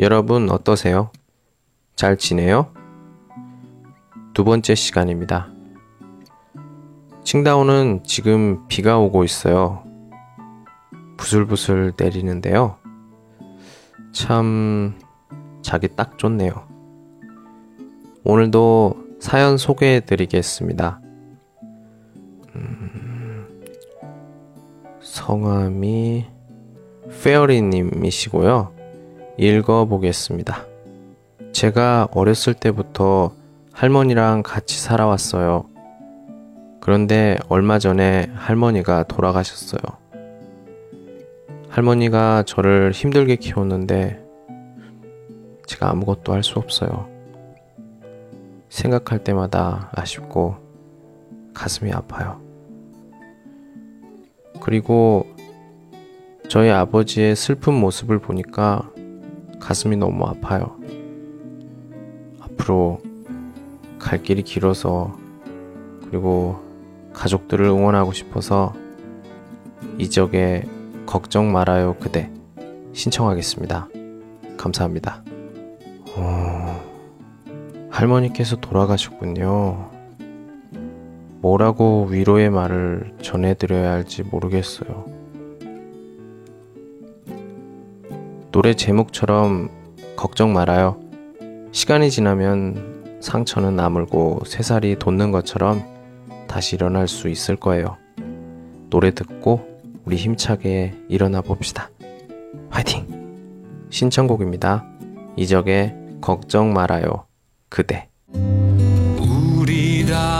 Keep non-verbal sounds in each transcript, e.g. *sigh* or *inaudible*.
여러분 어떠세요? 잘 지내요? 두 번째 시간입니다. 칭다오는 지금 비가 오고 있어요. 부슬부슬 내리는데요. 참 자기 딱 좋네요. 오늘도 사연 소개해 드리겠습니다. 음, 성함이 페어리님이시고요. 읽어보겠습니다. 제가 어렸을 때부터 할머니랑 같이 살아왔어요. 그런데 얼마 전에 할머니가 돌아가셨어요. 할머니가 저를 힘들게 키웠는데 제가 아무것도 할 수 없어요. 생각할 때마다 아쉽고 가슴이 아파요. 그리고 저희 아버지의 슬픈 모습을 보니까 가슴이 너무 아파요. 앞으로 갈 길이 길어서 그리고 가족들을 응원하고 싶어서 이적에 걱정 말아요 그대 신청하겠습니다. 감사합니다. 어... 할머니께서 돌아가셨군요. 뭐라고 위로의 말을 전해드려야 할지 모르겠어요. 노래 제목처럼 걱정 말아요. 시간이 지나면 상처는 아물고 새살이 돋는 것처럼 다시 일어날 수 있을 거예요. 노래 듣고 우리 힘차게 일어나 봅시다. 화이팅! 신청곡입니다. 이적의 걱정 말아요. 그대. 우리 다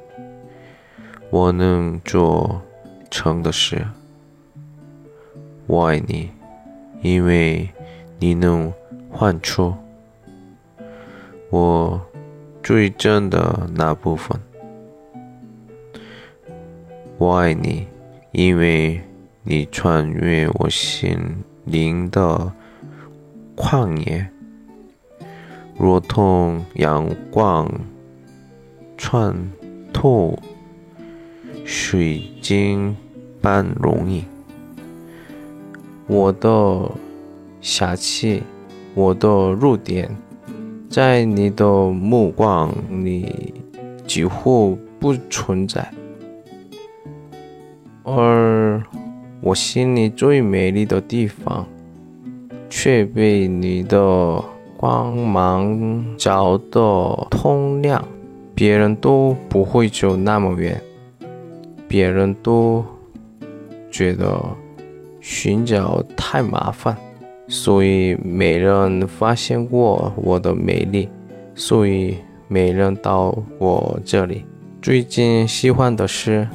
我能做成的事。我爱你，因为你能唤出我最真的那部分。我爱你，因为你穿越我心灵的旷野，如同阳光穿透水晶般容易。我的侠气，我的弱点，在你的目光里几乎不存在，而我心里最美丽的地方，却被你的光芒照得通亮。别人都不会走那么远，别人都觉得寻找太麻烦，所以没人发现过我的美丽，所以没人到我这里。最近喜欢的是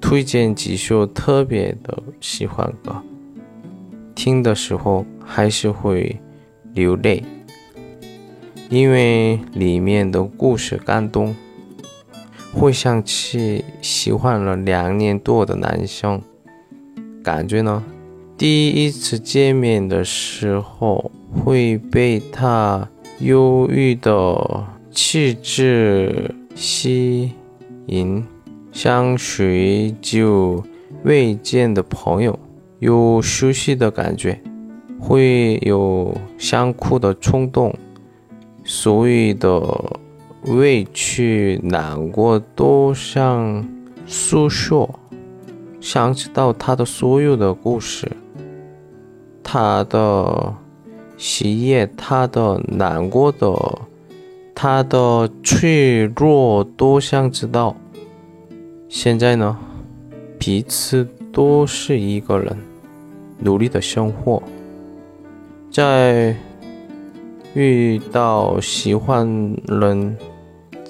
推荐几首特别的喜欢歌，听的时候还是会流泪，因为里面的故事感动，会想起喜欢了两年多的男生，感觉呢，第一次见面的时候会被他忧郁的气质吸引，像许久未见的朋友，有熟悉的感觉，会有想哭的冲动，所有的委屈、难过都想诉说，想知道他的所有的故事，他的喜悦，他的难过的，他的脆弱都想知道。现在呢，彼此都是一个人，努力的生活，在遇到喜欢人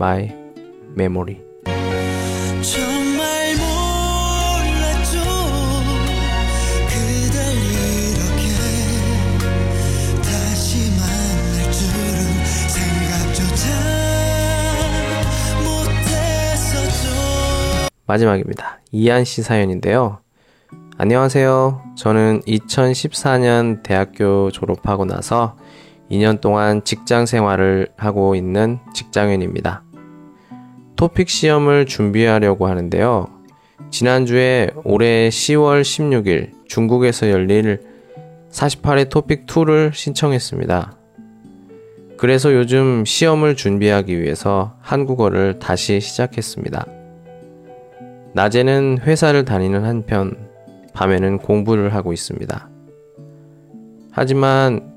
My Memory. 마지막입니다. 이한 씨 사연인데요. 안녕하세요. 저는 2014년 대학교 졸업하고 나서 2년 동안 직장 생활을 하고 있는 직장인입니다. 토픽 시험을 준비하려고 하는데요. 지난주에 올해 10월 16일 중국에서 열릴 48회 토픽 2를 신청했습니다. 그래서 요즘 시험을 준비하기 위해서 한국어를 다시 시작했습니다. 낮에는 회사를 다니는 한편, 밤에는 공부를 하고 있습니다. 하지만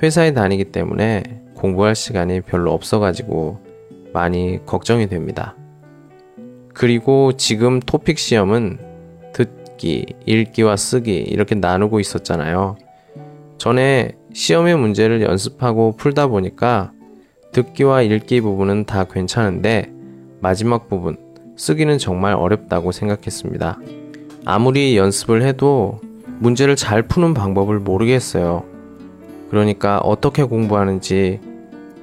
회사에 다니기 때문에 공부할 시간이 별로 없어가지고 많이 걱정이 됩니다. 그리고 지금 토픽 시험은 듣기, 읽기와 쓰기 이렇게 나누고 있었잖아요. 전에 시험의 문제를 연습하고 풀다 보니까 듣기와 읽기 부분은 다 괜찮은데 마지막 부분, 쓰기는 정말 어렵다고 생각했습니다. 아무리 연습을 해도 문제를 잘 푸는 방법을 모르겠어요. 그러니까 어떻게 공부하는지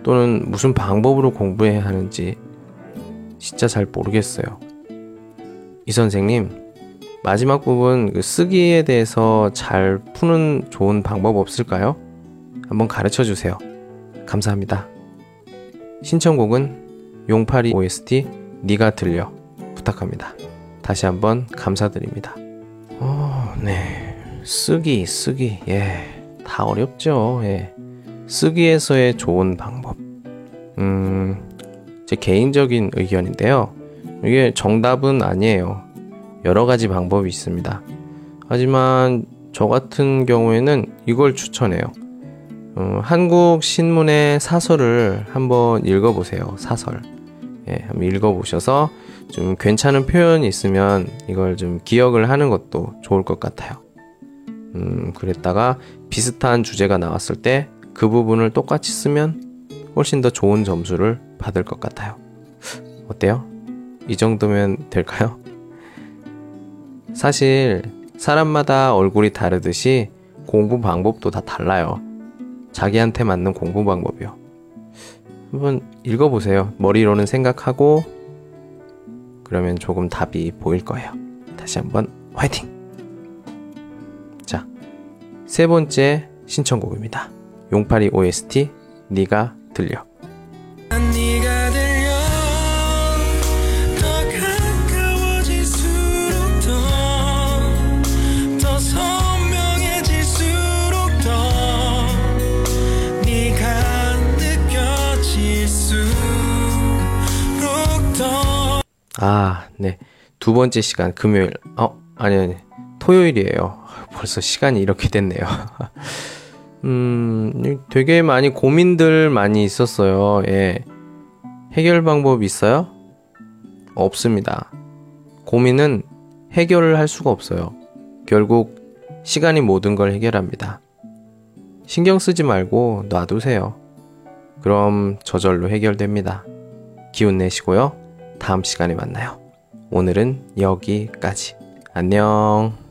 또는 무슨 방법으로 공부해야 하는지 진짜 잘 모르겠어요. 이 선생님, 마지막 부분 그 쓰기에 대해서 잘 푸는 좋은 방법 없을까요? 한번 가르쳐 주세요. 감사합니다. 신청곡은 용파리 OST 네가 들려 부탁합니다. 다시 한번 감사드립니다. 어, 네. 쓰기, 쓰기. 예. 다 어렵죠. 예. 쓰기에서의 좋은 방법. 음, 제 개인적인 의견인데요. 이게 정답은 아니에요. 여러 가지 방법이 있습니다. 하지만 저 같은 경우에는 이걸 추천해요. 어, 한국 신문의 사설을 한번 읽어보세요. 사설. 예, 한번 읽어보셔서 좀 괜찮은 표현이 있으면 이걸 좀 기억을 하는 것도 좋을 것 같아요. 음, 그랬다가 비슷한 주제가 나왔을 때 그 부분을 똑같이 쓰면 훨씬 더 좋은 점수를 받을 것 같아요. 어때요? 이 정도면 될까요? 사실 사람마다 얼굴이 다르듯이 공부 방법도 다 달라요. 자기한테 맞는 공부 방법이요. 한번 읽어보세요. 머리로는 생각하고 그러면 조금 답이 보일 거예요. 다시 한번 화이팅! 자, 세 번째 신청곡입니다. 용파리 OST 네가 들려. 아, 네. 두 번째 시간 금요일. 어, 아니 아니. 토요일이에요. 벌써 시간이 이렇게 됐네요. *laughs* 음, 되게 많이 고민들 많이 있었어요. 예. 해결 방법 있어요? 없습니다. 고민은 해결을 할 수가 없어요. 결국 시간이 모든 걸 해결합니다. 신경 쓰지 말고 놔두세요. 그럼 저절로 해결됩니다. 기운 내시고요. 다음 시간에 만나요. 오늘은 여기까지. 안녕.